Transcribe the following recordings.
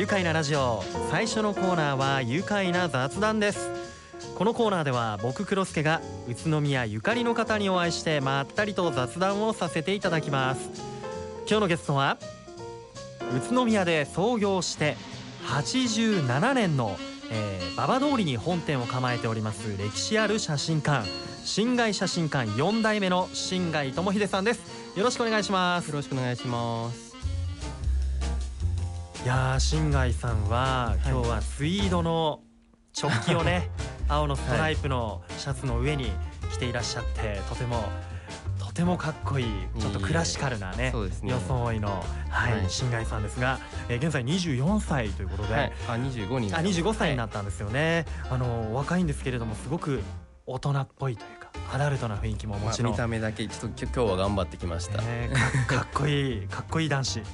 愉快なラジオ最初のコーナーは愉快な雑談です。このコーナーでは僕黒助が宇都宮ゆかりの方にお会いしてまったりと雑談をさせていただきます。今日のゲストは宇都宮で創業して87年の、えー、馬場通りに本店を構えております歴史ある写真館新外写真館4代目の新外智秀さんです。よろしくお願いします。よろしくお願いします。いや新外さんは今日はツイードの直帰をね 青のストライプのシャツの上に着ていらっしゃってとてもとてもかっこいいちょっとクラシカルなね装いの、はい、新外さんですが、えー、現在24歳ということで、はい、あ25にあ25歳になったんですよね、あの若いんですけれどもすごく大人っぽいというかアダルトな雰囲気ももちろん、まあ、見た目だけちょっと今日は頑張ってきました、えー、か かっこいいかっこいい男子。で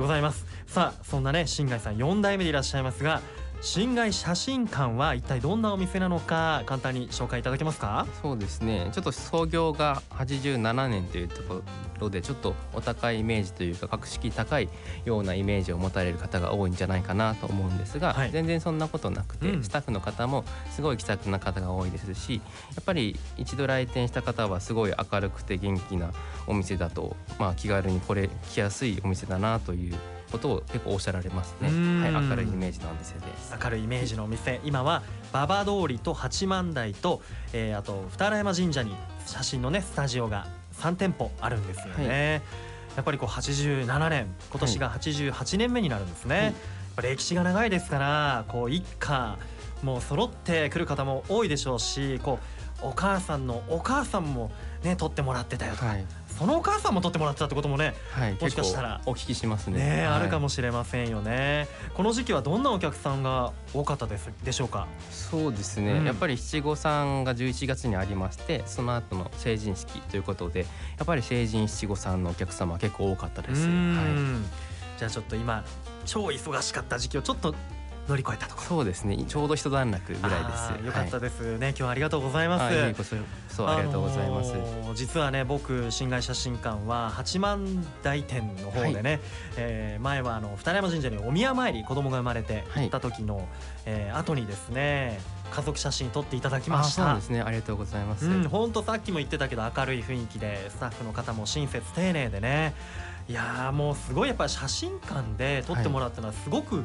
ございます。さあそんなね新海さん4代目でいらっしゃいますが新外写真館は一体どんなお店なのか簡単に紹介いただけますか？そうですね。ちょっと創業が87年というところでちょっとお高いイメージというか格式高いようなイメージを持たれる方が多いんじゃないかなと思うんですが、はい、全然そんなことなくて、うん、スタッフの方もすごい気さくな方が多いですしやっぱり一度来店した方はすごい明るくて元気なお店だと、まあ、気軽にこれ来やすいお店だなということを結構おっしゃられますね。はい、明るいイメージのお店です。明るいイメージのお店、今は馬場通りと八幡台と、えー、あと二荒山神社に写真のねスタジオが三店舗あるんですよね。はい、やっぱりこう87年今年が88年目になるんですね。はい、歴史が長いですからこう一家もう揃ってくる方も多いでしょうしこうお母さんのお母さんもね撮ってもらってたよとか、はい、そのお母さんも撮ってもらってたってこともね、はい、もしかしたら。お聞きしますね、ねはい、あるかもしれませんよね。この時期はどんなお客さんが多かったですでしょうか？そうですね、うん、やっぱり七五三が11月にありましてその後の成人式ということでやっぱり成人七五三のお客様結構多かったです、はい、じゃあちょっと今超忙しかった時期をちょっと乗り越えたとそうですね。ちょうど一段落ぐらいですよ。かったです。ね、はい、今日はありがとうございます。そうありがとうございます、あのー、実はね僕新外写真館は八幡大店の方でね、はい、えー、前はあの二山神社にお宮参り子供が生まれて行った時の、はい、えー、後にですね家族写真撮っていただきました。そうですね。ありがとうございます。本当、うん、さっきも言ってたけど明るい雰囲気でスタッフの方も親切丁寧でね。いやもうすごいやっぱり写真館で撮ってもらったのはすごく、はい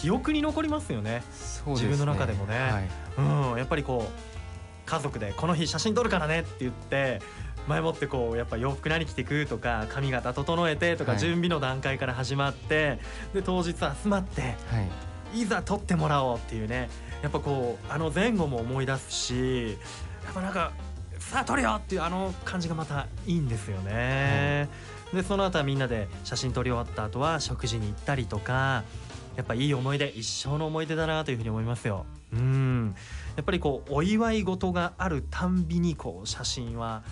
記憶に残りますよね、ね、自分の中でもね、はい、うん、やっぱりこう家族でこの日写真撮るからねって言って前もってこうやっぱ洋服何着てくとか髪型整えてとか準備の段階から始まって、で当日集まって、はい、いざ撮ってもらおうっていうね。やっぱこうあの前後も思い出すしやっぱなんかさあ撮るよっていうあの感じがまたいいんですよね。でその後はみんなで写真撮り終わった後は食事に行ったりとかやっぱいい思い出一生の思い出だなというふうに思いますよ。うんやっぱりこうお祝い事があるたんびにこう写真は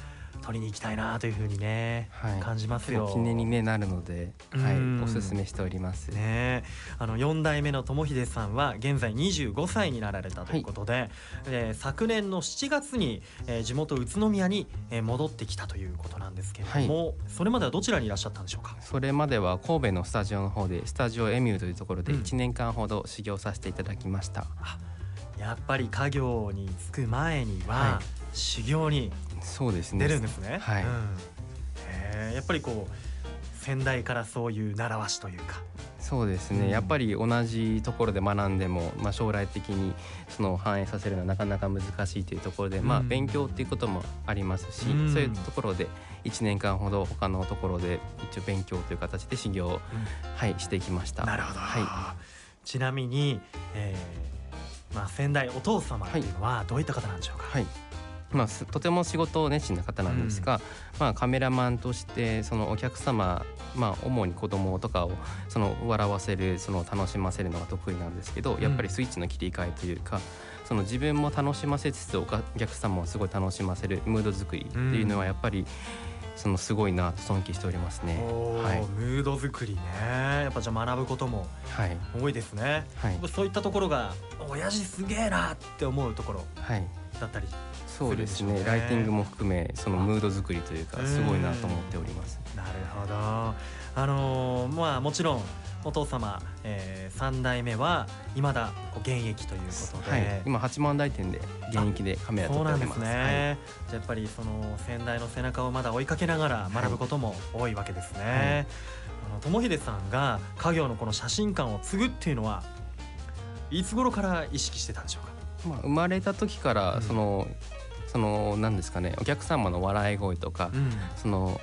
撮りに行きたいなというふうにね、はい、感じますよ。記念に、ね、なるので、はい、おすすめしております。ね、あの4代目の友秀さんは現在25歳になられたということで、はい、えー、昨年の7月に、えー、地元宇都宮に、えー、戻ってきたということなんですけれども、はい、それまではどちらにいらっしゃったんでしょうか？それまでは神戸のスタジオの方でスタジオエミューというところで1年間ほど修行させていただきました。うん、やっぱり家業に就く前には、修行にそうですね。出るんですね。はい、うん、やっぱりこう先代からそういう習わしというか。そうですね、うん、やっぱり同じところで学んでも、まあ、将来的にその反映させるのはなかなか難しいというところで、うん、まあ、勉強っていうこともありますし、うん、そういうところで1年間ほど他のところで一応勉強という形で修行を、はい、していきました。なるほど、はい、ちなみに、えーまあ、先代お父様というのはどういった方なんでしょうか、はいまあ、とても仕事熱心な方なんですが、うん、まあ、カメラマンとしてそのお客様、まあ、主に子供とかをその笑わせるその楽しませるのが得意なんですけどやっぱりスイッチの切り替えというか、その自分も楽しませつつお客様をすごい楽しませるムード作りっていうのはやっぱり、そのすごいなと尊敬しておりますね。はい、ムード作りね、やっぱじゃあ学ぶことも多いですね。はい、そういったところが親父すげえなって思うところだったりそうですね。ライティングも含めそのムード作りというかすごいなと思っております。なるほど。あのー、まあもちろんお父様、えー、3代目は未だ現役ということで、はい、今8万台店で現役でカメラ撮っております。そうなんですね、はい、じゃやっぱりその先代の背中をまだ追いかけながら学ぶことも多いわけですね、はい、友秀さんが家業のこの写真館を継ぐっていうのはいつ頃から意識してたんでしょうか？まあ、生まれた時からその、うん、その何ですかねお客様の笑い声とか、うん、その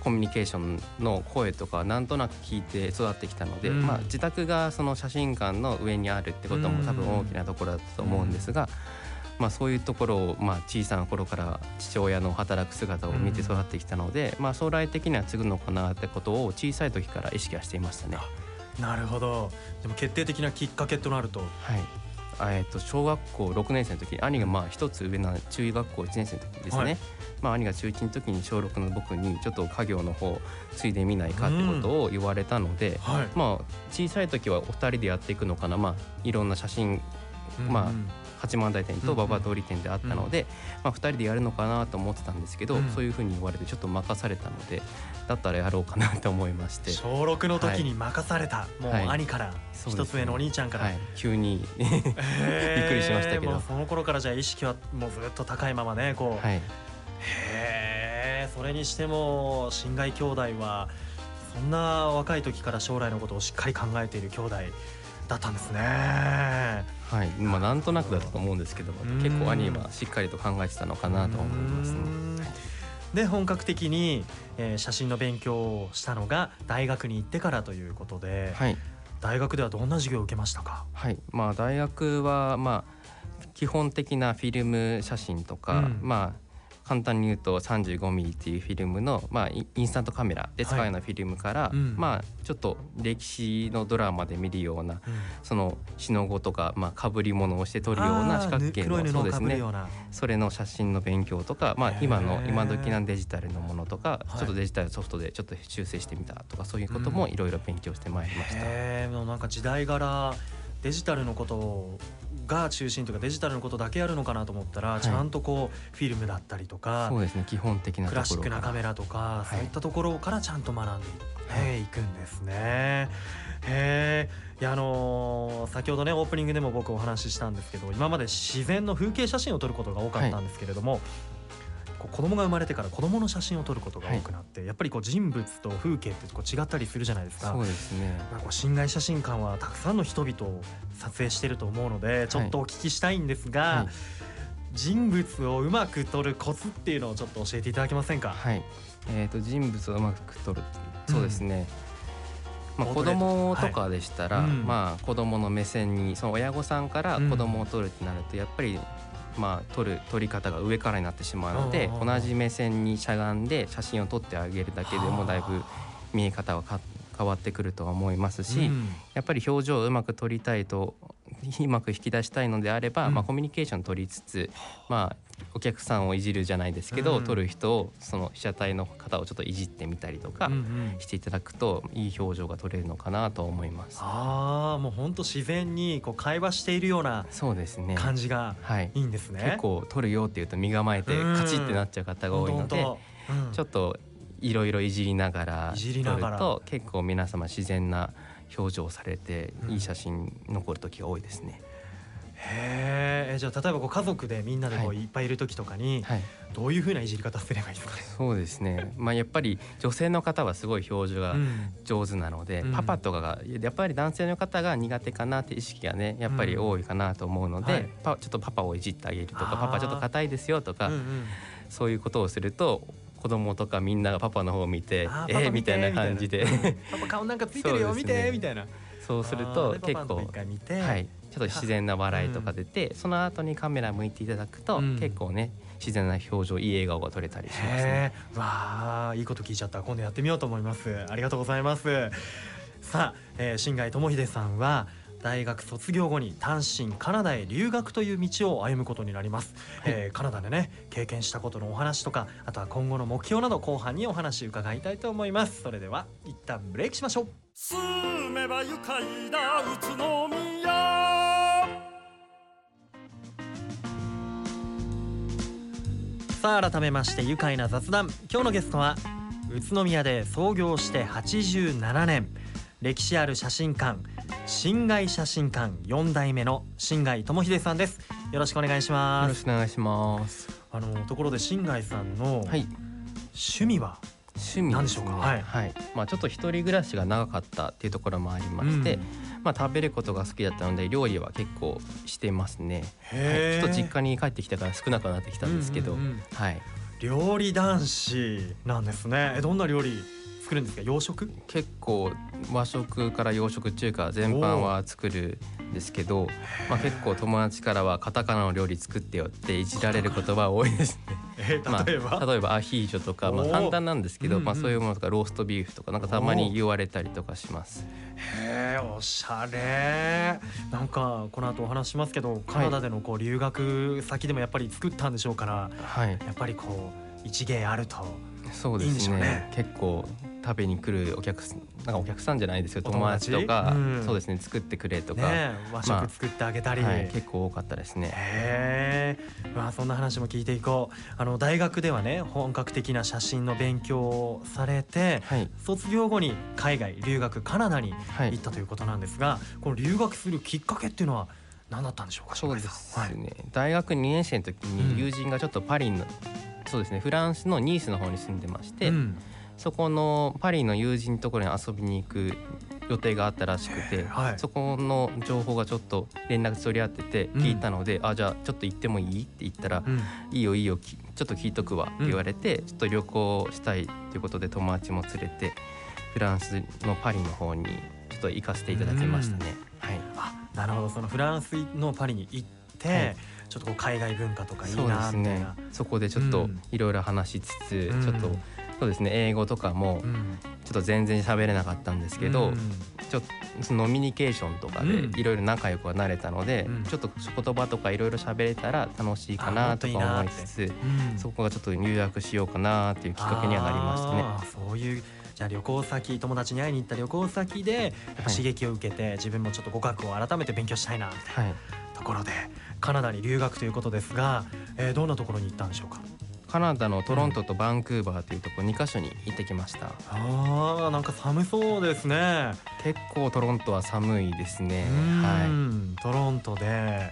コミュニケーションの声とかなんとなく聞いて育ってきたので、うん、まあ、自宅がその写真館の上にあるってことも多分大きなところだったと思うんですが、まあ、そういうところを、まあ、小さな頃から父親の働く姿を見て育ってきたので、まあ、将来的には継ぐのかなってことを小さい時から意識はしていましたね。なるほど。でも決定的なきっかけとなると、はいえー、と小学校6年生の時兄がまあ一つ上の中学校1年生の時ですね、はい、まあ、兄が中1の時に小6の僕にちょっと家業の方継いでみないかってことを言われたので、うんはい、まあ小さい時はお二人でやっていくのかな、まあ、いろんな写真、まあ八幡台店と馬場通り店であったので、まあ、2人でやるのかなと思ってたんですけど、そういうふうに言われてちょっと任されたのでだったらやろうかなと思いまして。小6の時に任された、はい、もう兄から、一つ上のお兄ちゃんから、はい、急に びっくりしましたけど。その頃からじゃあ意識はもうずっと高いままねこう、はい、へえそれにしても新外兄弟はそんな若い時から将来のことをしっかり考えている兄弟だったんですね。はい、まあなんとなくだと思うんですけど、結構兄はしっかりと考えてたのかなと思いますね。で本格的に、えー、写真の勉強をしたのが大学に行ってからということで、はい、大学ではどんな授業を受けましたか、はい。まあ、大学は、まあ、基本的なフィルム写真とか、うん、まあ簡単に言うと 35mm っていうフィルムの、まあ、インスタントカメラで使うようなフィルムから、はいうん、まあ、ちょっと歴史のドラマで見るような、うん、その死の後とか、まあ、かぶり物をして撮るような四角形のそうですね。それの写真の勉強とか、まあ、今の今時なデジタルのものとかちょっとデジタルソフトでちょっと修正してみたとかそういうこともいろいろ勉強してまいりました。うん、なんか時代柄デジタルのことが中心というかデジタルのことだけやるのかなと思ったら、はい、ちゃんとこうフィルムだったりとかそうですね基本的なクラシックなカメラとか、はい、そういったところからちゃんと学んでい,、い、くんですね。へえいやあのー、先ほどねオープニングでも僕お話ししたんですけど今まで自然の風景写真を撮ることが多かったんですけれども、はいこう子供が生まれてから子供の写真を撮ることが多くなって、はい、やっぱりこう人物と風景ってこう違ったりするじゃないですか。そうですね。まあこう侵害写真館はたくさんの人々を撮影してると思うので、ちょっとお聞きしたいんですが。はい、人物をうまく撮るコツっていうのをちょっと教えていただけませんか？はい。えっ、ー、と人物をうまく撮る。そうですね。うん、まあ子供とかでしたら、はいうん、まあ子供の目線にその親御さんから子供を撮るってなるとやっぱりまあ、撮る撮り方が上からになってしまうので同じ目線にしゃがんで写真を撮ってあげるだけでもだいぶ見え方は変わってくるとは思いますし、うん、やっぱり表情をうまく撮りたいとうまく引き出したいのであれば、うん、まあ、コミュニケーション取りつつ、まあ、お客さんをいじるじゃないですけど、うん、撮る人をその被写体の方をちょっといじってみたりとかしていただくと、いい表情が撮れるのかなと思います。ああもう本当自然にこう会話しているようなそうですね。感じがい。いんですね。結構撮るよって言うと身構えてカチってなっちゃう方が多いので、ちょっといろいろいじりながら撮ると結構皆様自然な表情されていい写真残る時が多いですね。へえじゃあ例えばこう家族でみんなでこうい。っぱいいる時とかに、どういうふうないじり方すればいいですか？ね、そうですね、まあ、やっぱり女性の方はすごい表情が上手なので、うん、パパとかがやっぱり男性の方が苦手かなって意識がねやっぱり多いかなと思うので、うん。はい、パちょっとパパをいじってあげるとかパパちょっと硬いですよとか、うんうん、そういうことをすると子供とかみんながパパの方を見てえー、みたいな感じで。パパ顔なんかついてるよ、ね、見てみたいな。そうすると結構はいちょっと自然な笑いとか出て、その後にカメラ向いていただくと、結構ね自然な表情いい笑顔が撮れたりしますね。わあいいこと聞いちゃった。今度やってみようと思います。ありがとうございます。さあ、えー、新貝智秀さんは大学卒業後に単身カナダへ留学という道を歩むことになります、はい、えー、カナダでね経験したことのお話とかあとは今後の目標など後半にお話伺いたいと思います。それでは一旦ブレイクしましょう。住めば愉快な宇都宮さあ改めまして愉快な雑談。今日のゲストは宇都宮で創業して87年歴史ある写真館新外写真館4代目の新外智秀さんです。よろしくお願いします。よろしくお願いします。あのところで新外さんの趣味は、趣味でしょうか、はい、はい、まあちょっと一人暮らしが長かったっていうところもありまして、うん、まあ食べることが好きだったので料理は結構してますね、はい、ちょっと実家に帰ってきたから少なくなってきたんですけど、うんうんうん、はい。料理男子なんですね。えどんな料理？作るんですか？洋食？結構和食から洋食中華全般は作るんですけど、まあ、結構友達からはカタカナの料理作ってよっていじられる言葉多いですね。えー、例えば、まあ、例えばアヒージョとか、まあ、簡単なんですけど、まあ、そういうものとかローストビーフとかなんかたまに言われたりとかします。へえおしゃれ。なんかこの後お話しますけどカナダでのこう留学先でもやっぱり作ったんでしょうから、はい、やっぱりこう一芸あると。そうですね、ね、結構食べに来るお客なんかお客さんじゃないですけど友達？とか、うん、そうですね。作ってくれとか、ね、和食作ってあげたり、まあはい、結構多かったですね。へえ、まあそんな話も聞いていこう。あの大学ではね本格的な写真の勉強をされて、はい、卒業後に海外留学カナダに行ったということなんですが、はい、この留学するきっかけっていうのは何だったんでしょうか？そうですね。はい、大学2年生の時に友人がちょっとパリの、うん、そうですね。フランスのニースの方に住んでまして。うんそこのパリの友人のところに遊びに行く予定があったらしくて、はい、そこの情報がちょっと連絡取り合ってて聞いたので「うん、あじゃあちょっと行ってもいい?」って言ったら「うん、いいよいいよちょっと聞いとくわ」って言われて、うん、ちょっと旅行したいということで友達も連れてフランスのパリの方にちょっと行かせていただきましたね。はい、あなるほど。そのフランスのパリに行って、はい。ちょっとこう海外文化とかいいなみたいな。そ,、ね、そこでちょっといろいろ話しつつ、ちょっとそうですね英語とかもちょっと全然喋れなかったんですけど、うん、ちょっとノミニケーションとかでいろいろ仲良くはなれたので、うん、ちょっと言葉とかいろいろ喋れたら楽しいかなとか思いつつ、うん、そこがちょっと入学しようかなっていうきっかけにはなりましたね。そういうじゃあ旅行先友達に会いに行った旅行先で刺激を受けて、はい、自分もちょっと語学を改めて勉強したいなみたいなところで、カナダに留学ということですが、えー、どんなところに行ったんでしょうか？カナダのトロントとバンクーバーというところ2カ所に行ってきました、あーなんか寒そうですね。結構トロントは寒いですね。はい。トロントで。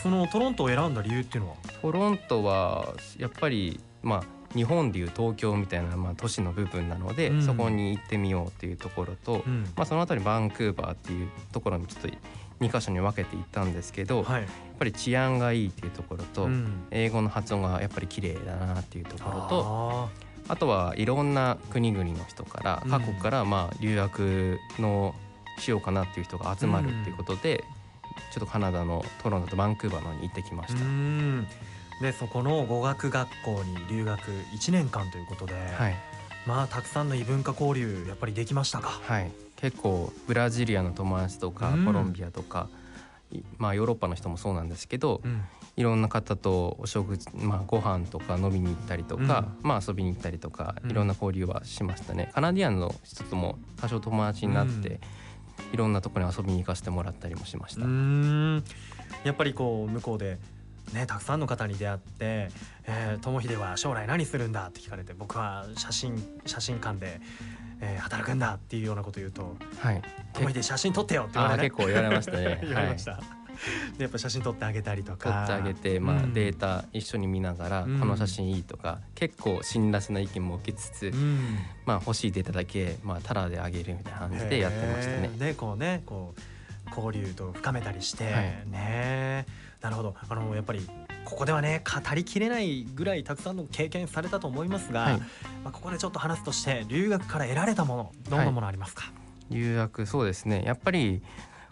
そのトロントを選んだ理由っていうのは？トロントはやっぱりまあ日本でいう東京みたいな、まあ、都市の部分なので、うん、そこに行ってみようというところと、うん、まあ、その後にバンクーバーっていうところにちょっと2箇所に分けていったんですけど、はい、やっぱり治安がいいっていうところと、うん、英語の発音がやっぱり綺麗だなっていうところとあとはいろんな国々の人から各国からまあ留学のしようかなっていう人が集まるっていうことで、ちょっとカナダのトロントとバンクーバーのに行ってきました。でそこの語学学校に留学1年間ということで、はい、まあたくさんの異文化交流やっぱりできましたか？はい。結構ブラジリアの友達とか、コロンビアとか、まあ、ヨーロッパの人もそうなんですけど、うん、いろんな方とお食事、まあ、ご飯とか飲みに行ったりとか、うん、まあ、遊びに行ったりとかいろんな交流はしましたね。カナディアンの人とも多少友達になって、いろんなところに遊びに行かせてもらったりもしました。やっぱりこう向こうでね、たくさんの方に出会って「えー、友秀は将来何するんだ?」って聞かれて僕は写真写真館でえー、働くんだっていうようなこと言うと「はい、友で写真撮ってよ」って言われ、ね、結構言われましたね。言われました、はい、でやっぱ写真撮ってあげたりとか。撮ってあげて、まあ、うん、データ一緒に見ながら、うん、この写真いいとか結構辛辣な意見も受けつつ、うん、まあ、欲しいデータだけ、まあ、タダであげるみたいな感じでやってましたね。でこうねこう交流と深めたりして、はい、ねなるほど。あのやっぱりここではね語りきれないぐらいたくさんの経験されたと思いますが、はい、まあ、ここでちょっと話すとして留学から得られたものどんなものありますか、はい、留学そうですね。やっぱり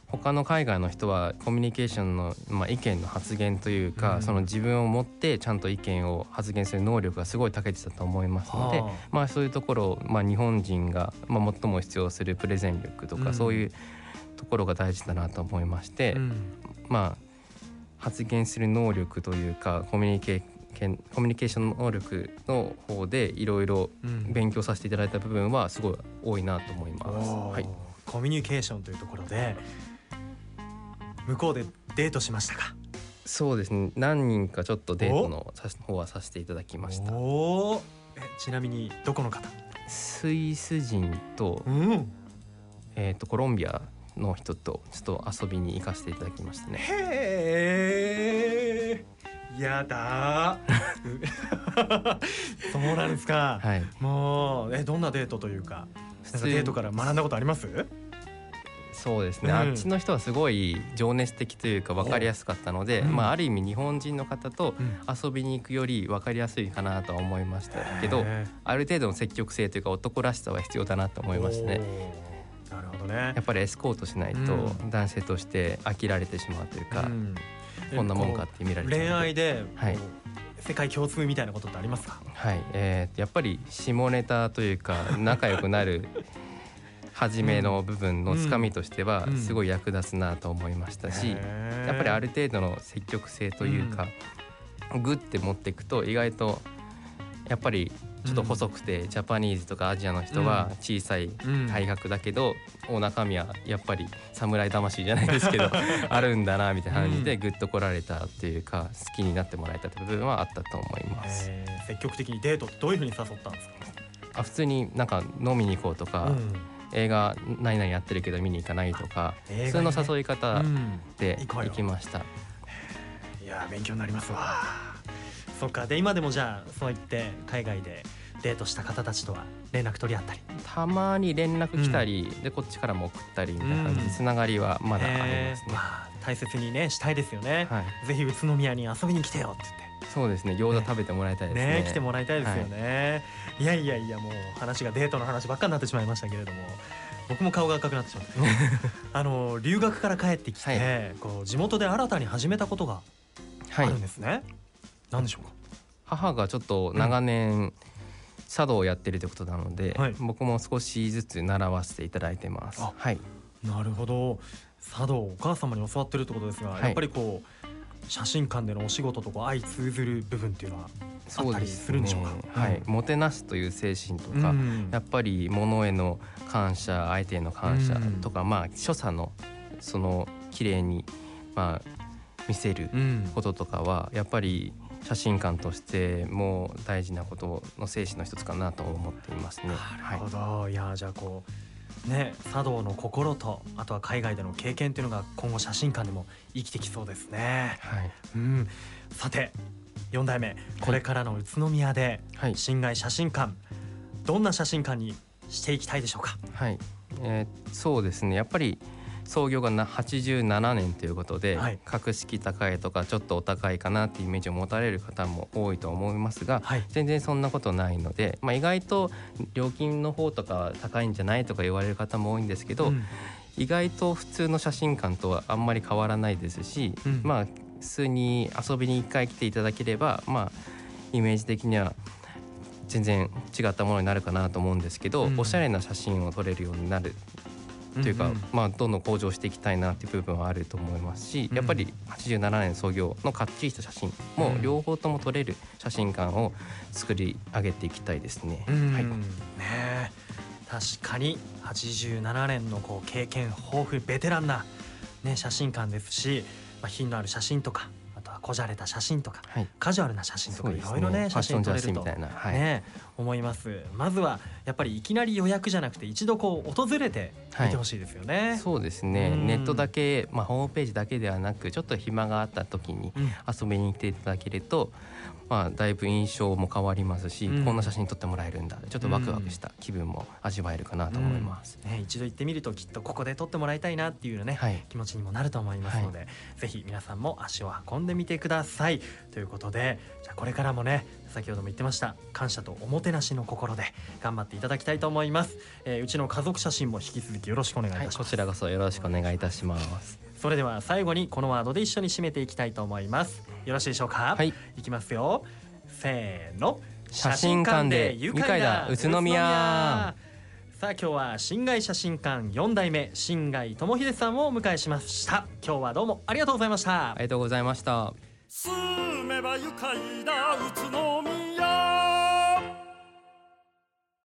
他の海外の人はコミュニケーションの、まあ、意見の発言というか、うん、その自分を持ってちゃんと意見を発言する能力がすごい長けてたと思いますので、はあ、まあ、そういうところを、まあ、日本人が、まあ、最も必要するプレゼン力とか、うん、そういうところが大事だなと思いまして、うん、まあ発言する能力というかコミュニケコミュニケーション能力の方でいろいろ勉強させていただいた部分はすごい多いなと思います。はい、コミュニケーションというところで向こうでデートしましたか？そうですね。何人かちょっとデートの方はさせていただきました。えちなみにどこの方？スイス人と、うん、えーと、コロンビアの人とちょっと遊びに行かせていただきましたね。へえやだ。そうなんですか、はい、もうえどんなデートというかデートから学んだことあります？そうですね、うん、あっちの人はすごい情熱的というか分かりやすかったので、うん、まあ、ある意味日本人の方と遊びに行くより分かりやすいかなとは思いましたけど、ある程度の積極性というか男らしさは必要だなと思いましたね。なるほどね。やっぱりエスコートしないと男性として飽きられてしまうというか、うん、こんなもんかって見られて恋愛で、はい、世界共通みたいなことってありますか？はい、えー、やっぱり下ネタというか仲良くなる初めの部分のつかみとしてはすごい役立つなと思いましたし、やっぱりある程度の積極性というか、グッて持っていくと意外とやっぱりちょっと細くてジャパニーズとかアジアの人は小さい体格だけど、お中身はやっぱり侍魂じゃないですけど あるんだなみたいな感じでグッと来られたっていうか好きになってもらえたって部分はあったと思います。積極的にデートどういうふうに誘ったんですか？あ普通になんか飲みに行こうとか、映画何々やってるけど見に行かないとか、普通の誘い方で行きました。いや勉強になりますわ。そっか。で今でもじゃあそう言って海外でデートした方たちとは連絡取り合ったり。たまに連絡来たり、うん、でこっちからも送ったりみたいな感じでつながりはまだありますね、まあ、大切にねしたいですよね、はい、ぜひ宇都宮に遊びに来てよって言って。そうですね餃子食べてもらいたいですね、ね、来てもらいたいですよね、はい、いやいやいやもう話がデートの話ばっかになってしまいましたけれども僕も顔が赤くなってしまって。あの留学から帰ってきて、はい、こう地元で新たに始めたことがあるんですね、はい、何でしょうか？母がちょっと長年、うん茶道をやってるということなので、はい、僕も少しずつ習わせていただいてます。はい、なるほど。茶道お母様に教わってるってことですが、はい、やっぱりこう写真館でのお仕事とか相通ずる部分っていうのはあったりするんでしょうか？うね、はい、もてなすという精神とか、うん、やっぱり物への感謝、相手への感謝とか、うん、まあ所作のその綺麗にまあ見せることとかはやっぱり写真館としても大事なことの精神の一つかなと思っていますね。なるほど、はい、いやじゃあこうね茶道の心とあとは海外での経験っていうのが今後写真館でも生きてきそうですね。はい、うん、さて4代目これからの宇都宮で新外写真館、はい、どんな写真館にしていきたいでしょうか？はい、えー、そうですね。やっぱり創業が87年ということで、はい、格式高いとかちょっとお高いかなっていうイメージを持たれる方も多いと思いますが、はい、全然そんなことないので、まあ、意外と料金の方とか高いんじゃないとか言われる方も多いんですけど、うん、意外と普通の写真館とはあんまり変わらないですし、うん、まあ普通に遊びに1回来ていただければまあイメージ的には全然違ったものになるかなと思うんですけど、うん、おしゃれな写真を撮れるようになるというか、うんうん、まあ、どんどん向上していきたいなっていう部分はあると思いますし、やっぱり87年創業のかっちりした写真も両方とも撮れる写真館を作り上げていきたいですね。はい、ね確かに87年のこう経験豊富ベテランな、ね、写真館ですし、まあ、品のある写真とかこじゃれた写真とか、はい、カジュアルな写真とかいろいろね写真撮れると。ね、思います。まずはやっぱりいきなり予約じゃなくて一度こう訪れて見てほしいですよね、はい、そうですね、ネットだけ、まあ、ホームページだけではなくちょっと暇があった時に遊びに来ていただけると、まあ、だいぶ印象も変わりますし、うん、こんな写真撮ってもらえるんだ。ちょっとワクワクした気分も味わえるかなと思います、うん、ね、一度行ってみるときっとここで撮ってもらいたいなっていうね、はい、気持ちにもなると思いますので、はい、ぜひ皆さんも足を運んでみてください。ということでじゃあこれからもね先ほども言ってました感謝とおもてなしの心で頑張っていただきたいと思います、えー、うちの家族写真も引き続きよろしくお願いいたします、はい、こちらこそよろしくお願いいたします。それでは最後にこのワードで一緒に締めていきたいと思います。よろしいでしょうか？はい。いきますよ。せーの。写真館で愉快だ宇都宮。さあ今日は新外写真館4代目新外智秀さんをお迎えしました。今日はどうもありがとうございました。ありがとうございました。住めば愉快だ宇都宮